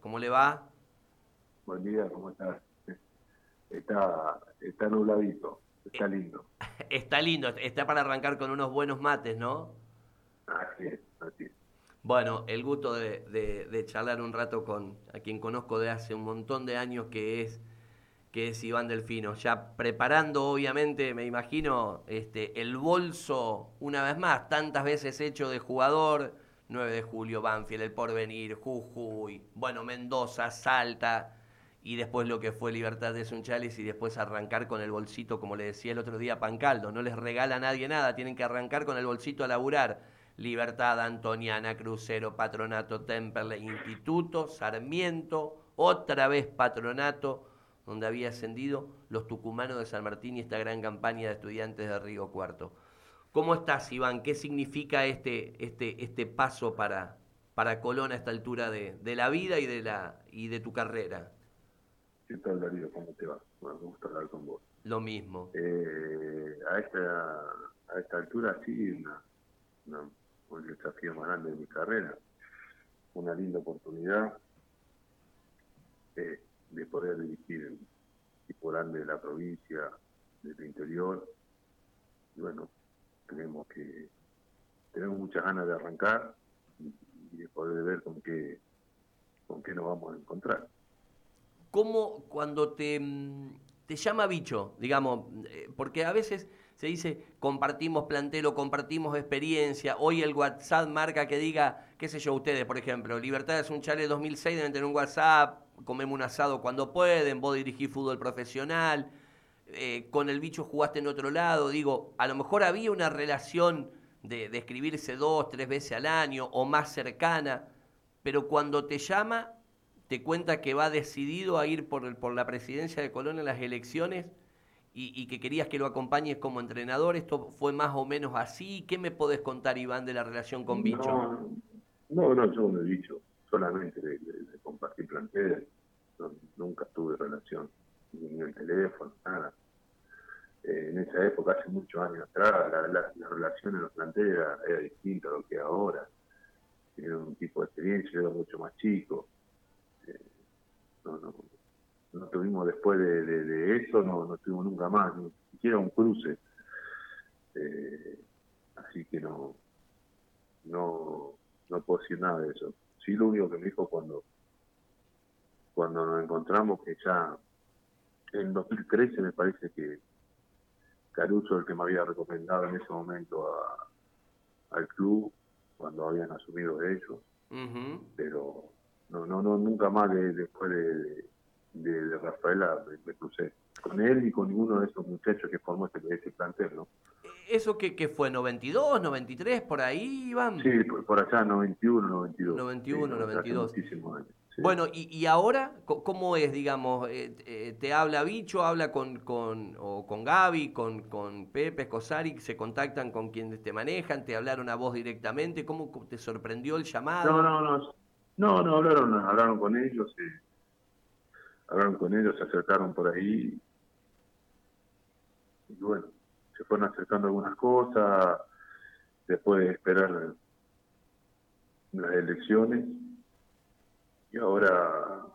¿Cómo le va? Buen día, ¿cómo estás? Está, está nubladito, está lindo. Está lindo, está para arrancar con unos buenos mates, ¿no? Así es, así es. Bueno, el gusto de, de, charlar un rato con a quien conozco de hace un montón de años que es que es Iván Delfino, ya preparando obviamente, me imagino, este, el bolso una vez más, tantas veces hecho de jugador, 9 de julio, Banfield, El Porvenir, Jujuy, bueno, Mendoza, Salta, y después lo que fue Libertad de Sunchales y después arrancar con el bolsito, como le decía el otro día Pancaldo, no les regala nadie nada, tienen que arrancar con el bolsito a laburar. Libertad, Antoniana, Crucero, Patronato, Temperley, Instituto, Sarmiento, otra vez Patronato, donde había ascendido los tucumanos de San Martín y esta gran campaña de estudiantes de Río Cuarto. ¿Cómo estás, Iván? ¿Qué significa este, este, este paso para, para Colón a esta altura de, de la vida y de, la, y de tu carrera? ¿Qué tal, Darío? ¿Cómo te va? Bueno, me gusta hablar con vos. Lo mismo. Eh, a, esta, a esta altura sí, una, un desafío más grande de mi carrera. Una linda oportunidad. Eh, de poder dirigir el equipo grande de la provincia, del interior. Y bueno, tenemos que tenemos muchas ganas de arrancar y, de poder ver con qué con qué nos vamos a encontrar. ¿Cómo cuando te, te llama bicho, digamos, eh, porque a veces se dice compartimos plantel o compartimos experiencia, hoy el WhatsApp marca que diga, qué sé yo, ustedes, por ejemplo, Libertad es un chale 2006, deben tener un WhatsApp, comemos un asado cuando pueden, vos dirigís fútbol profesional, eh, con el bicho jugaste en otro lado, digo, a lo mejor había una relación de, de, escribirse dos, tres veces al año o más cercana, pero cuando te llama, te cuenta que va decidido a ir por, por la presidencia de Colón en las elecciones y, y, que querías que lo acompañes como entrenador, ¿esto fue más o menos así? ¿Qué me podés contar, Iván, de la relación con Bicho? No, no, yo no he dicho solamente de, compartir plantel, nunca tuve relación, ni el teléfono, nada. Eh, en esa época, hace muchos años atrás, la, la, relación en los planteles era, distinta a lo que ahora. Tenía un tipo de experiencia, yo era mucho más chico. Eh, no, no, no tuvimos después de, eso, no, no tuvimos nunca más, ni siquiera un cruce. Eh, así que no, no, no puedo decir nada de eso sí lo único que me dijo cuando cuando nos encontramos que ya en 2013 me parece que Caruso el que me había recomendado en ese momento al club cuando habían asumido ellos pero no no no nunca más después de, de, Rafaela me, crucé con él y con ninguno de esos muchachos que formó este, ese plantel no ¿Eso que, que fue? ¿92, 93, por ahí, Iván? Sí, por, allá, 91, 92. 91, 92. Bueno, y, y ahora, ¿cómo es, digamos? Eh, eh, ¿Te habla Bicho, habla con, con, o con Gaby, con, con Pepe, se contactan con quienes te manejan, te hablaron a vos directamente? ¿Cómo te sorprendió el llamado? No, no, no. No, no, hablaron, hablaron con ellos, sí. hablaron con ellos, se acercaron por ahí. Y bueno, se fueron acercando algunas cosas, después de esperar las elecciones y ahora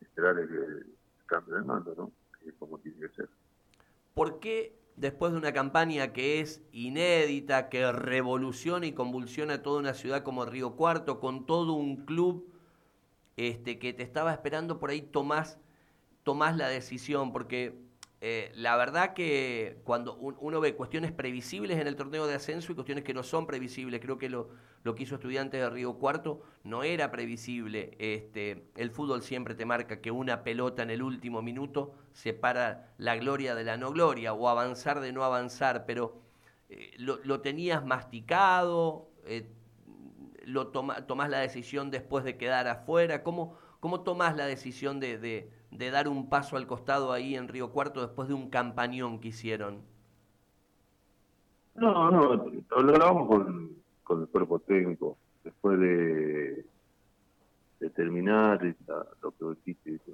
esperar el, cambio de mando, ¿no? Que como tiene que ser. ¿Por qué después de una campaña que es inédita, que revoluciona y convulsiona toda una ciudad como Río Cuarto, con todo un club este, que te estaba esperando, por ahí tomás, tomás la decisión? Porque eh, la verdad que cuando uno ve cuestiones previsibles en el torneo de ascenso y cuestiones que no son previsibles, creo que lo, lo que hizo Estudiantes de Río Cuarto no era previsible. Este, el fútbol siempre te marca que una pelota en el último minuto separa la gloria de la no gloria o avanzar de no avanzar, pero eh, lo, tenías masticado, eh, lo tomás la decisión después de quedar afuera, ¿cómo, cómo tomás la decisión de de dar un paso al costado ahí en Río Cuarto después de un campañón que hicieron? No, no, lo hablamos con, con el cuerpo técnico. Después de, de terminar lo que dijiste,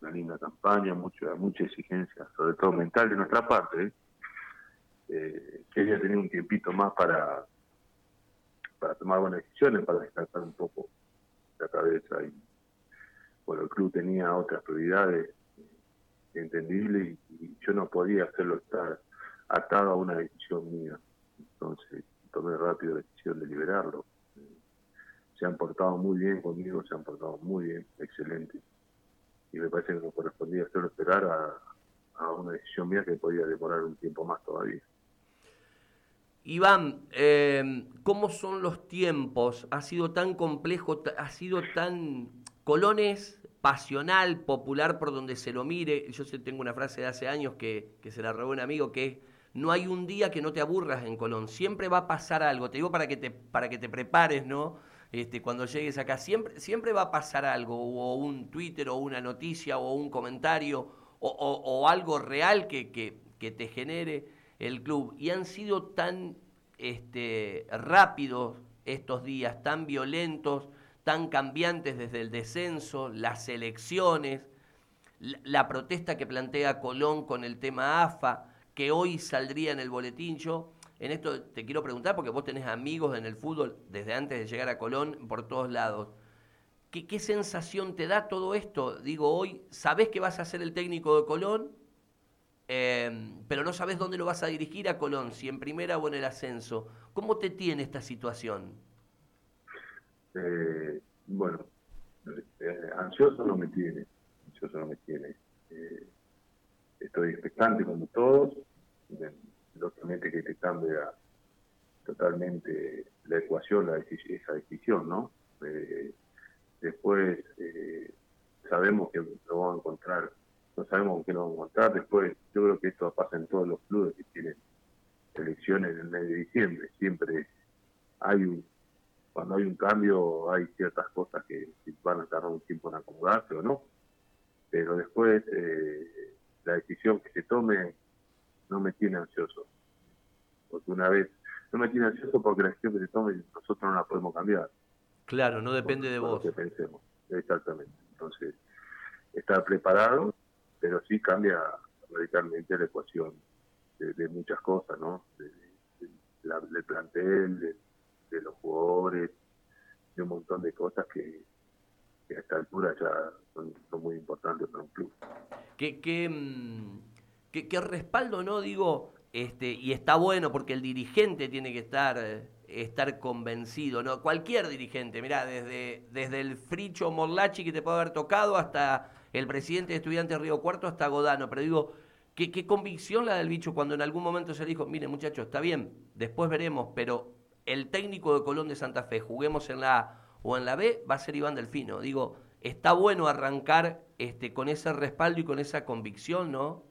una linda campaña, mucha, mucha exigencia, sobre todo mental de nuestra parte. ¿eh? Eh, quería tener un tiempito más para, para tomar buenas decisiones, para descansar un poco la cabeza y bueno, el club tenía otras prioridades entendibles y, yo no podía hacerlo estar atado a una decisión mía. Entonces tomé rápido la decisión de liberarlo. Se han portado muy bien conmigo, se han portado muy bien, excelente. Y me parece que no correspondía hacerlo esperar a, una decisión mía que podía demorar un tiempo más todavía. Iván, eh, ¿cómo son los tiempos? Ha sido tan complejo, ha sido tan... Colones pasional, popular por donde se lo mire. Yo tengo una frase de hace años que, se la robó un amigo que es, no hay un día que no te aburras en Colón, siempre va a pasar algo. Te digo para que te, para que te prepares, ¿no? Este, cuando llegues acá, siempre, siempre va a pasar algo, o un Twitter, o una noticia, o un comentario, o, algo real que, que te genere el club y han sido tan este, rápidos estos días, tan violentos, tan cambiantes desde el descenso, las elecciones, la, protesta que plantea Colón con el tema AFA, que hoy saldría en el boletín. Yo en esto te quiero preguntar, porque vos tenés amigos en el fútbol desde antes de llegar a Colón por todos lados. ¿Qué, sensación te da todo esto? Digo, hoy, ¿sabés que vas a ser el técnico de Colón? Em, pero no sabes dónde lo vas a dirigir a Colón, si en primera o en el ascenso. ¿Cómo te tiene esta situación? Eh, bueno, eh, ansioso no me tiene, ansioso no me tiene. Eh, estoy expectante como todos, lógicamente que te cambia totalmente la ecuación, la esa decisión, ¿no? después sabemos que lo vamos a encontrar no sabemos qué nos vamos a encontrar. Después, yo creo que esto pasa en todos los clubes que tienen elecciones en el mes de diciembre. Siempre hay un, cuando hay un cambio, hay ciertas cosas que van a tardar un tiempo en acomodarse o no. Pero después, eh, la decisión que se tome no me tiene ansioso. Porque una vez, no me tiene ansioso porque la decisión que se tome nosotros no la podemos cambiar. Claro, no depende de vos. que pensemos, exactamente. Entonces, estar preparado pero sí cambia radicalmente la ecuación de, muchas cosas, ¿no? De, del plantel, de, los jugadores, de un montón de cosas que, a esta altura ya son, muy importantes para un club. ¿Qué, mm, qué, qué, respaldo, no? Digo, este, y está bueno porque el dirigente tiene que estar, estar convencido, ¿no? Cualquier dirigente, mirá, desde, desde el Fricho Morlachi que te puede haber tocado hasta el presidente de Estudiantes Río Cuarto hasta Godano, pero digo, ¿qué, ¿qué, convicción la del bicho cuando en algún momento se dijo, mire muchachos, está bien, después veremos, pero el técnico de Colón de Santa Fe, juguemos en la A o en la B, va a ser Iván Delfino. Digo, está bueno arrancar este, con ese respaldo y con esa convicción, ¿no?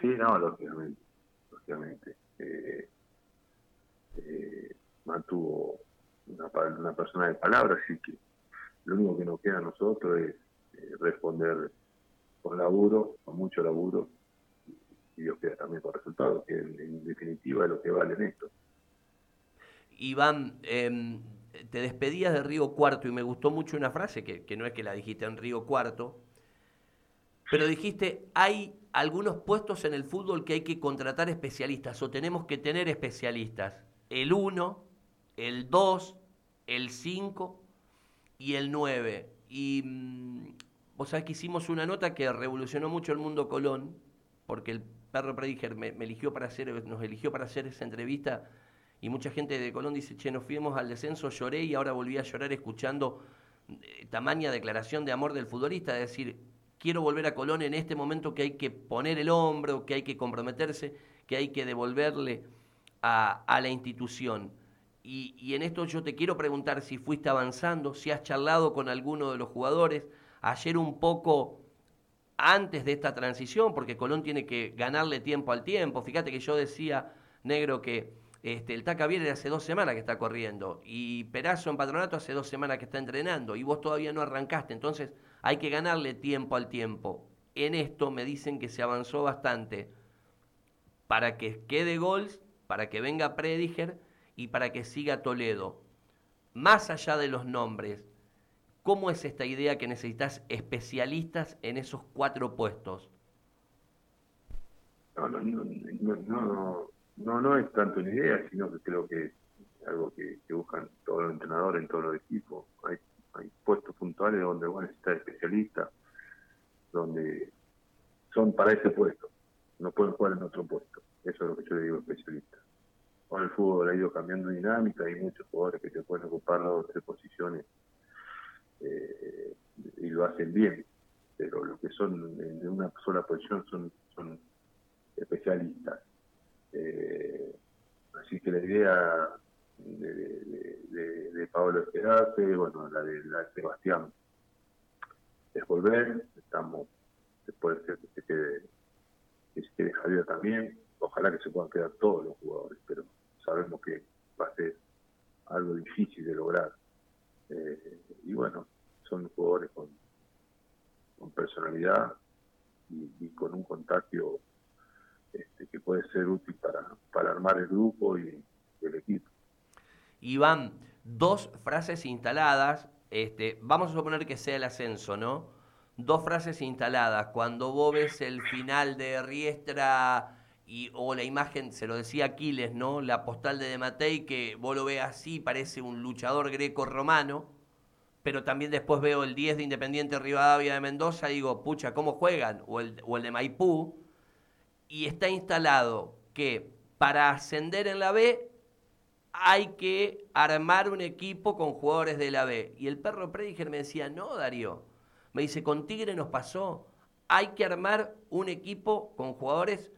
Sí, no, lógicamente, lógicamente. Eh, eh, mantuvo una, una persona de palabra, así que lo único que nos queda a nosotros es eh, responder con laburo, con mucho laburo, y Dios queda también con resultados, que en, definitiva es lo que vale en esto. Iván, em, te despedías de Río Cuarto y me gustó mucho una frase, que, que no es que la dijiste en Río Cuarto, pero dijiste, hay algunos puestos en el fútbol que hay que contratar especialistas o tenemos que tener especialistas. El 1, el 2, el 5 y el 9. Y mm, Vos sabés que hicimos una nota que revolucionó mucho el mundo Colón, porque el perro Prediger me, eligió para hacer, nos eligió para hacer esa entrevista y mucha gente de Colón dice, che, nos fuimos al descenso, lloré y ahora volví a llorar escuchando eh, tamaña declaración de amor del futbolista, decir, quiero volver a Colón en este momento que hay que poner el hombro, que hay que comprometerse, que hay que devolverle a, la institución. Y, y, en esto yo te quiero preguntar si fuiste avanzando, si has charlado con alguno de los jugadores, ayer un poco antes de esta transición, porque Colón tiene que ganarle tiempo al tiempo. Fíjate que yo decía, negro, que este, el Taca Viene hace dos semanas que está corriendo y Perazo en Patronato hace dos semanas que está entrenando y vos todavía no arrancaste, entonces hay que ganarle tiempo al tiempo. En esto me dicen que se avanzó bastante para que quede Gols, para que venga Prediger y para que siga Toledo. Más allá de los nombres, ¿Cómo es esta idea que necesitas especialistas en esos cuatro puestos? No, no, no, no, no, es tanto una idea, sino que creo que es algo que, buscan todos los entrenadores en todos los equipos. Hay, hay puestos puntuales donde vos necesitas especialistas, donde son para ese puesto, no pueden jugar en otro puesto. Eso es lo que yo le digo especialista. Ahora el fútbol ha ido cambiando dinámica, hay muchos jugadores que se pueden ocupar las tres posiciones eh, y lo hacen bien, pero los que son en una sola posición son especialistas. Eh, así que la idea de, de, Pablo Esperarse, bueno, la de, la Sebastián, es volver, estamos, puede ser que que se quede Javier también, ojalá que se puedan quedar todos los jugadores, pero sabemos que va a ser algo difícil de lograr. Eh, y bueno, son jugadores con, con personalidad y, con un contacto este, que puede ser útil para, para armar el grupo y el equipo. Iván, dos frases instaladas, este, vamos a suponer que sea el ascenso, ¿no? Dos frases instaladas. Cuando vos ves el final de Riestra y, o la imagen, se lo decía Aquiles, ¿no? La postal de Dematei, que vos lo ves así, parece un luchador greco-romano, pero también después veo el 10 de Independiente Rivadavia de Mendoza y digo, pucha, ¿cómo juegan? O el, o el de Maipú. Y está instalado que para ascender en la B hay que armar un equipo con jugadores de la B. Y el perro Prediger me decía, no, Darío. Me dice, con Tigre nos pasó. Hay que armar un equipo con jugadores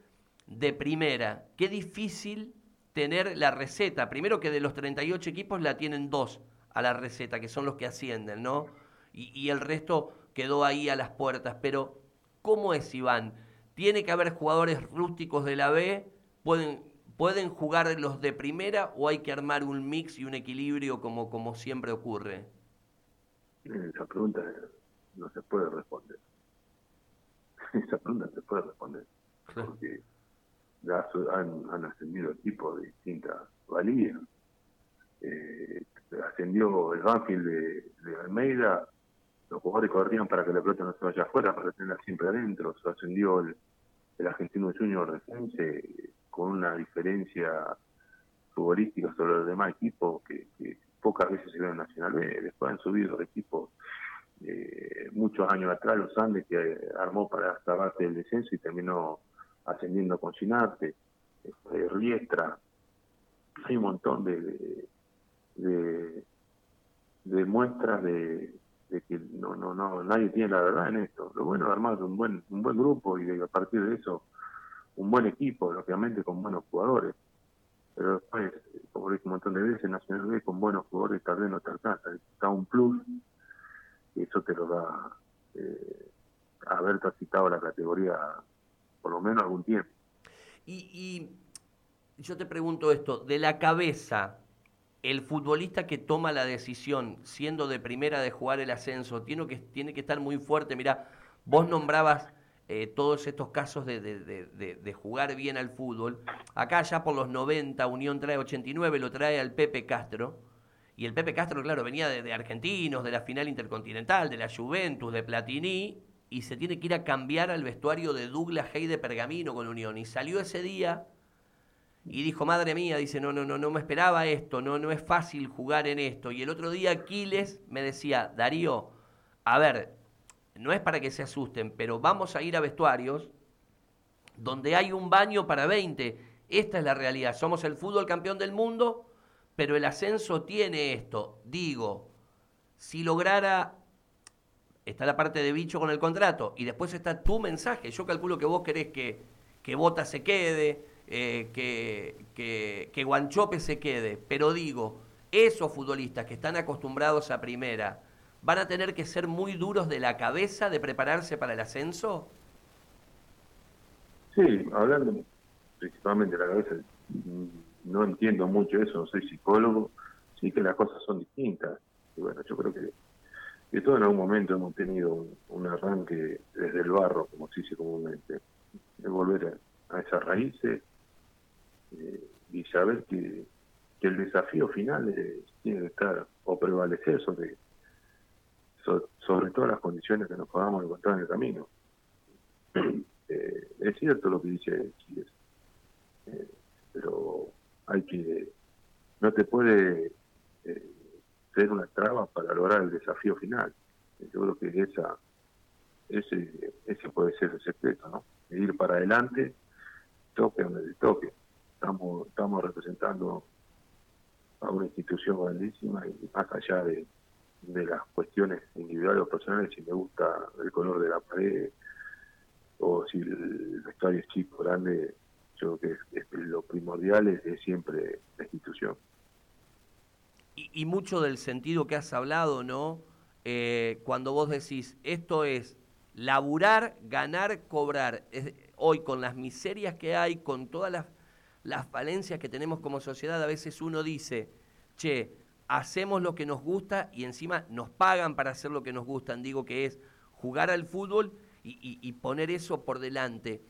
de primera. Qué difícil tener la receta. Primero que de los 38 equipos la tienen dos a la receta, que son los que ascienden, ¿no? Y, y el resto quedó ahí a las puertas. Pero, ¿cómo es, Iván? ¿Tiene que haber jugadores rústicos de la B? ¿Pueden ¿Pueden jugar los de primera o hay que armar un mix y un equilibrio como, como siempre ocurre? Esa pregunta no se puede responder. Esa pregunta se puede responder. Porque ya han, ascendido equipos de distintas valías. Eh, ascendió el Banfield de, Almeida, los jugadores corrían para que la pelota no se vaya afuera, para tenerla siempre adentro. Se ascendió el, el argentino Junior Defense con una diferencia futbolística sobre los demás equipos que, pocas veces se ve en Nacional B. Después han subido equipos eh, muchos años atrás, los Andes, que armó para salvarse del descenso y terminó ascendiendo con Sinarte, este, Riestra. Hay un montón de, de, muestras de, que no, no, no, nadie tiene la verdad en esto. Lo bueno es armar un buen, un buen grupo y a partir de eso un buen equipo, lógicamente con buenos jugadores. Pero después, como dije un montón de veces, Nacional B con buenos jugadores tal vez no te alcanza. Está un plus y eso te lo da eh, haber transitado la categoría por lo menos algún tiempo. Y, y yo te pregunto esto, de la cabeza, el futbolista que toma la decisión, siendo de primera de jugar el ascenso, tiene que, tiene que estar muy fuerte. Mira, vos nombrabas eh, todos estos casos de, jugar bien al fútbol. Acá ya por los 90, Unión trae 89, lo trae al Pepe Castro. Y el Pepe Castro, claro, venía de, argentinos, de la final intercontinental, de la Juventus, de Platini, y se tiene que ir a cambiar al vestuario de Douglas Hay de Pergamino con Unión. Y salió ese día y dijo, madre mía, dice, no, no, no, no me esperaba esto, no, no es fácil jugar en esto. Y el otro día Aquiles me decía, Darío, a ver, no es para que se asusten, pero vamos a ir a vestuarios donde hay un baño para 20. Esta es la realidad. Somos el fútbol campeón del mundo, pero el ascenso tiene esto. Digo, si lograra, está la parte de bicho con el contrato, y después está tu mensaje. Yo calculo que vos querés que, que Bota se quede, eh, que, que, que Guanchope se quede, pero digo, esos futbolistas que están acostumbrados a primera, van a tener que ser muy duros de la cabeza de prepararse para el ascenso? Sí, hablando principalmente de la cabeza, no entiendo mucho eso, no soy psicólogo, sí que las cosas son distintas. Y bueno, yo creo que, que todos en algún momento hemos tenido un, arranque desde el barro, como se dice comúnmente, de volver a, esas raíces eh, y saber que, que, el desafío final tiene que estar o prevalecer sobre sobre todas las condiciones que nos podamos encontrar en el camino. Eh, es cierto lo que dice Chiles, eh, pero hay que, no te puede eh, ser una traba para lograr el desafío final. Yo creo que esa ese, ese puede ser el secreto, ¿no? Ir para adelante, toque donde toque. Estamos, estamos representando a una institución grandísima y más allá de, de las cuestiones individuales o personales, si me gusta el color de la pared o si el vestuario es chico, grande, yo creo que lo primordial es, siempre la institución. Y, y, mucho del sentido que has hablado, ¿no? Eh, cuando vos decís, esto es laburar, ganar, cobrar. hoy con las miserias que hay, con todas las, las falencias que tenemos como sociedad, a veces uno dice, che, hacemos lo que nos gusta y encima nos pagan para hacer lo que nos gustan. Digo que es jugar al fútbol y, poner eso por delante.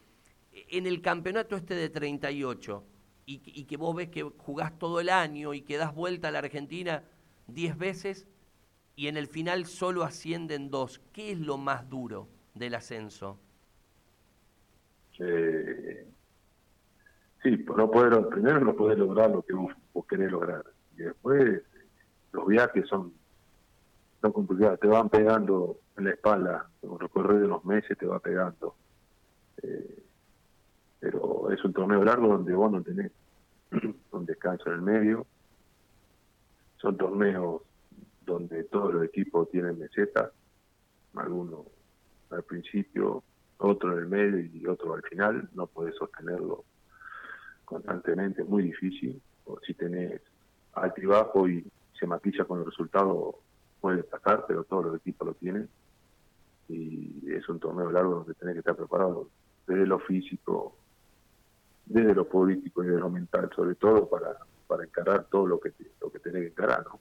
En el campeonato este de 38 y, y que vos ves que jugás todo el año y que das vuelta a la Argentina 10 veces, y en el final solo ascienden dos. ¿Qué es lo más duro del ascenso? Eh, sí, no poder, primero no poder lograr lo que vos, querés lograr. Y después los viajes son, son complicados, te van pegando en la espalda, con recorrer de unos meses te va pegando. Eh, pero es un torneo largo donde vos no tenés un descanso en el medio. Son torneos donde todos los equipos tienen mesetas, algunos al principio, otro en el medio y otro al final, no puedes sostenerlo constantemente, es muy difícil, o si tenés alto y se maquilla con el resultado, puede destacar, pero todos los equipos lo tienen, y es un torneo largo donde tenés que estar preparado desde lo físico, desde lo político y desde lo mental, sobre todo para, para encarar todo lo que, lo que tenés que encarar, ¿no?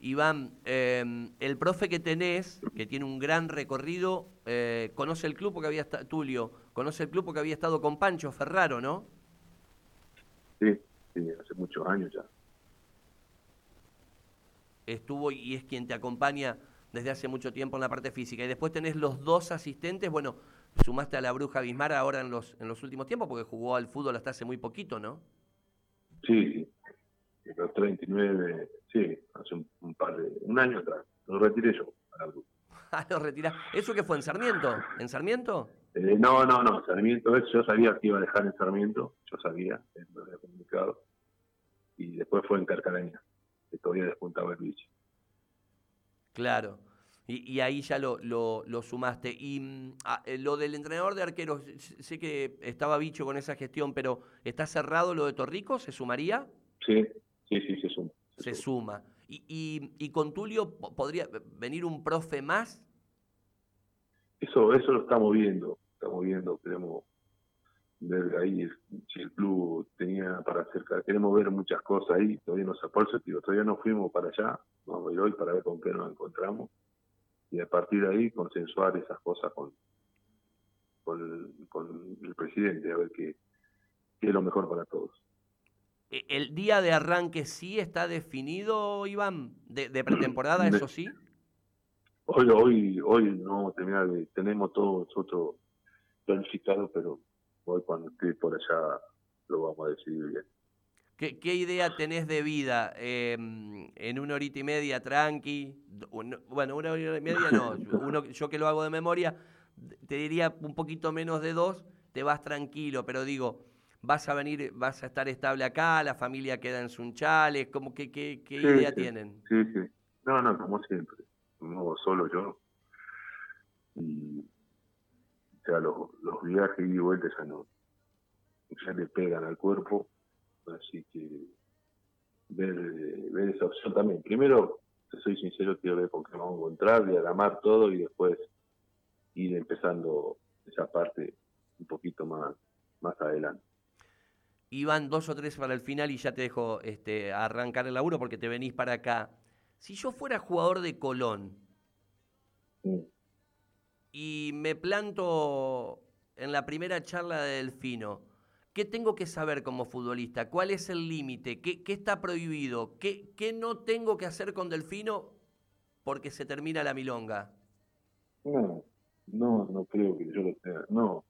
Iván, em, el profe que tenés, que tiene un gran recorrido, eh, conoce el club porque había estado, Tulio, conoce el club porque había estado con Pancho Ferraro, ¿no? Sí, sí, hace muchos años ya. Estuvo y es quien te acompaña desde hace mucho tiempo en la parte física. Y después tenés los dos asistentes, bueno, sumaste a la Bruja Bismar ahora en los, en los últimos tiempos porque jugó al fútbol hasta hace muy poquito, ¿no? Sí, sí los 39, sí, hace un, par de, un año atrás, lo retiré yo a la Ah, lo retirás. ¿Eso qué fue en Sarmiento? ¿En Sarmiento? Eh, no, no, no, Sarmiento, yo sabía que iba a dejar en Sarmiento, yo sabía, me había comunicado, y después fue en Carcaraña, que todavía despuntaba el bicho. Claro. Y, y, ahí ya lo, lo, lo sumaste. Y mm, ah, eh, lo del entrenador de arqueros, sé que estaba bicho con esa gestión, pero ¿está cerrado lo de Torrico? ¿Se sumaría? Sí, Sí, sí, se suma. Se, suma. ¿Y, y, con Tulio podría venir un profe más? Eso, eso lo estamos viendo, estamos viendo, queremos ver ahí si el club tenía para acercar, queremos ver muchas cosas ahí, todavía no se por todavía no fuimos para allá, vamos a ir hoy para ver con qué nos encontramos y a partir de ahí consensuar esas cosas con, con, con el presidente, a ver qué, qué es lo mejor para todos. Eh, ¿El día de arranque sí está definido, Iván? ¿De, pretemporada, eso sí? Hoy, hoy, hoy no tenemos todo nosotros planificado, pero hoy cuando esté por allá lo vamos a decidir bien. ¿Qué, idea tenés de vida? Em, ¿En una horita y media tranqui? Bueno, una hora y media no. Uno, yo que lo hago de memoria, te diría un poquito menos de dos, te vas tranquilo, pero digo, vas a venir, vas a estar estable acá, la familia queda en Sunchales, como que, ¿qué, qué idea tienen? Sí, sí. No, no, como siempre. No solo yo. Y, o sea, los, los viajes y vueltas ya no, ya le pegan al cuerpo. Así que ver, esa opción también. Primero, te soy sincero, quiero ver con qué vamos a encontrar, diagramar todo y después ir empezando esa parte un poquito más, más adelante iban dos o tres para el final y ya te dejo este, arrancar el laburo porque te venís para acá. Si yo fuera jugador de Colón y me planto en la primera charla de Delfino, ¿qué tengo que saber como futbolista? ¿Cuál es el límite? ¿Qué, está prohibido? ¿Qué, ¿Qué no tengo que hacer con Delfino porque se termina la milonga? No, no, no creo que yo lo tenga. No,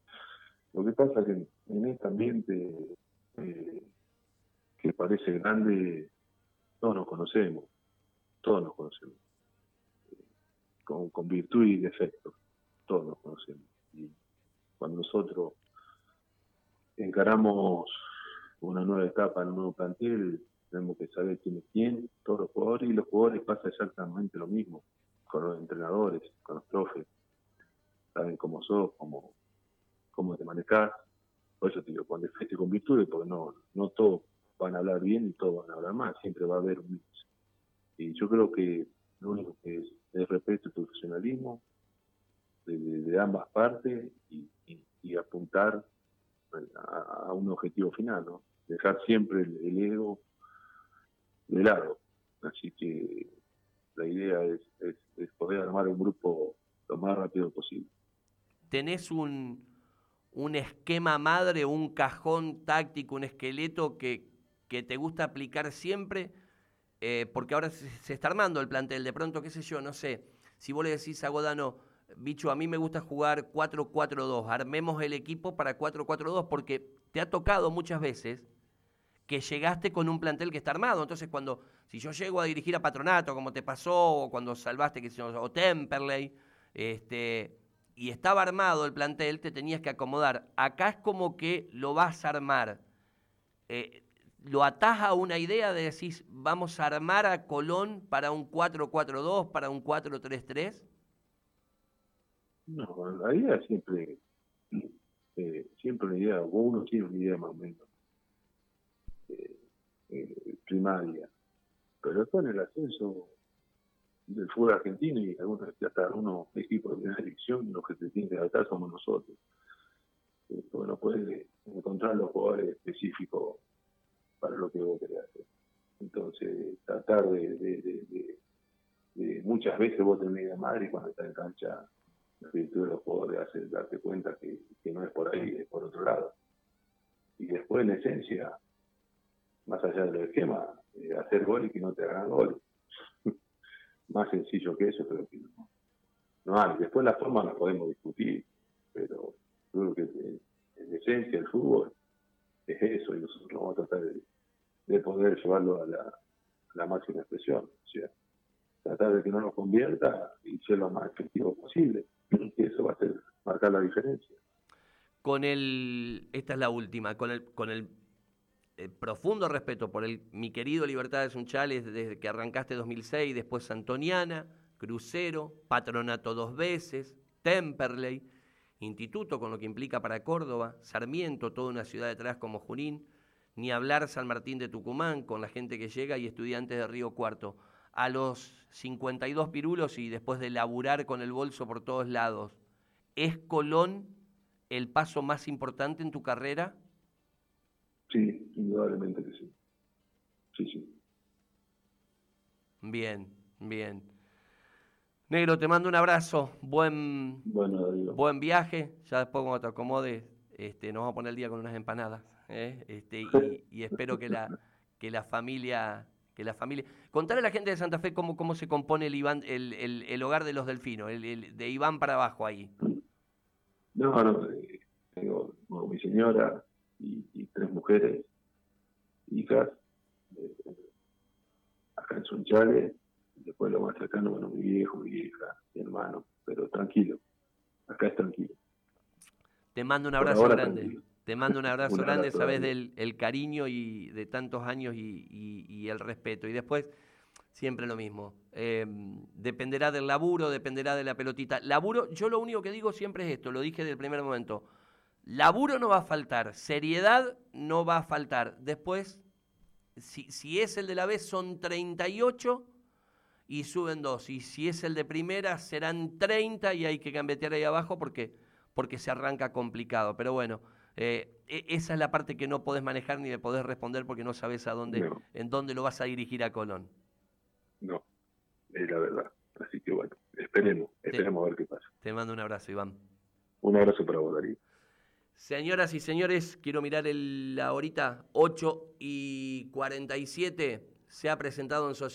lo que pasa es que en este ambiente eh, que parece grande, todos nos conocemos. Todos nos conocemos, con, virtud y defecto, todos nos conocemos. Y cuando nosotros encaramos una nueva etapa en un nuevo plantel, tenemos que saber quién es quién, todos los jugadores, y los jugadores pasa exactamente lo mismo, con los entrenadores, con los profes, saben cómo sos, cómo, cómo te manejas, por eso te digo, con defecto y con virtudes, porque no, no todos van a hablar bien y todos van a hablar mal, siempre va a haber un mix. Y yo creo que lo único que es, es respeto y profesionalismo de, ambas partes y, apuntar a, un objetivo final, ¿no? Dejar siempre el, ego de lado. Así que la idea es, es, poder armar un grupo lo más rápido posible. ¿Tenés un, un esquema madre, un cajón táctico, un esqueleto que, que te gusta aplicar siempre? Eh, porque ahora se, está armando el plantel, de pronto, qué sé yo, no sé, si vos le decís a Godano, bicho, a mí me gusta jugar 4-4-2, armemos el equipo para 4-4-2, porque te ha tocado muchas veces que llegaste con un plantel que está armado. Entonces, cuando, si yo llego a dirigir a Patronato, como te pasó, o cuando salvaste, que o Temperley, este, y estaba armado el plantel, te tenías que acomodar. Acá es como que lo vas a armar. Eh, lo atás a una idea de decir, vamos a armar a Colón para un 4-4-2, para un 4-3-3. No, la idea siempre, eh, siempre una idea, uno tiene una idea más o menos eh, eh, primaria, pero después en el ascenso del fútbol argentino y algunos hasta algunos equipos de primera división, los que se tienen que adaptar somos nosotros. porque no puedes encontrar los jugadores específicos para lo que vos querés hacer. Entonces, tratar de, de, de, muchas veces vos tenés idea madre y cuando estás en cancha la virtud de los jugadores hace darte cuenta que, no es por ahí, es por otro lado. Y después, en esencia, más allá del esquema, eh, hacer gol y que no te hagan gol. más sencillo que eso, pero que no, no hay. Después la forma la podemos discutir, pero creo que en, esencia el fútbol es eso y nosotros vamos a tratar de, llevarlo a la, máxima expresión. Tratar de que no nos convierta y ser lo más efectivo posible. que eso va a ser marcar la diferencia. Con el, esta es la última, con el, con el eh, profundo respeto por el mi querido Libertades Unchales desde que arrancaste 2006, después Antoniana, Crucero, Patronato dos veces, Temperley, Instituto con lo que implica para Córdoba, Sarmiento, toda una ciudad detrás como Junín, ni hablar San Martín de Tucumán con la gente que llega y estudiantes de Río Cuarto a los 52 pirulos y después de laburar con el bolso por todos lados, ¿es Colón el paso más importante en tu carrera? Sí, indudablemente que sí. Sí, sí. Bien, bien. Negro, te mando un abrazo. Buen, buen viaje. Ya después cuando te acomodes, este, nos vamos a poner el día con unas empanadas. ¿Eh? Este, y, y, espero que la, que la familia que la familia... Contarle a la gente de Santa Fe cómo, cómo se compone el, Iván, el, el, hogar de los delfinos, el, de Iván para abajo ahí. No, no, tengo mi señora y, tres mujeres, hijas, eh, acá en Sunchales, después lo más cercano, bueno, mi viejo, mi hija, mi hermano, pero tranquilo, acá es tranquilo. Te mando un abrazo grande. Te mando un abrazo grande, sabes del el cariño y de tantos años y, el respeto. Y después, siempre lo mismo. Em, dependerá del laburo, dependerá de la pelotita. Laburo, yo lo único que digo siempre es esto, lo dije desde el primer momento. Laburo no va a faltar, seriedad no va a faltar. Después, si, si es el de la vez, son 38 y suben dos. Y si es el de primera, serán 30 y hay que gambetear ahí abajo porque, porque se arranca complicado. Pero bueno. Eh, e, esa es la parte que no podés manejar ni le podés responder porque no sabes a dónde, en dónde lo vas a dirigir a Colón. No, es la verdad. Así que bueno, esperemos, esperemos a ver qué pasa. Te mando un abrazo, Iván. Un abrazo para vos, Darío. Señoras y señores, quiero mirar el, ahorita 8 y 47. Se ha presentado en Sociedad.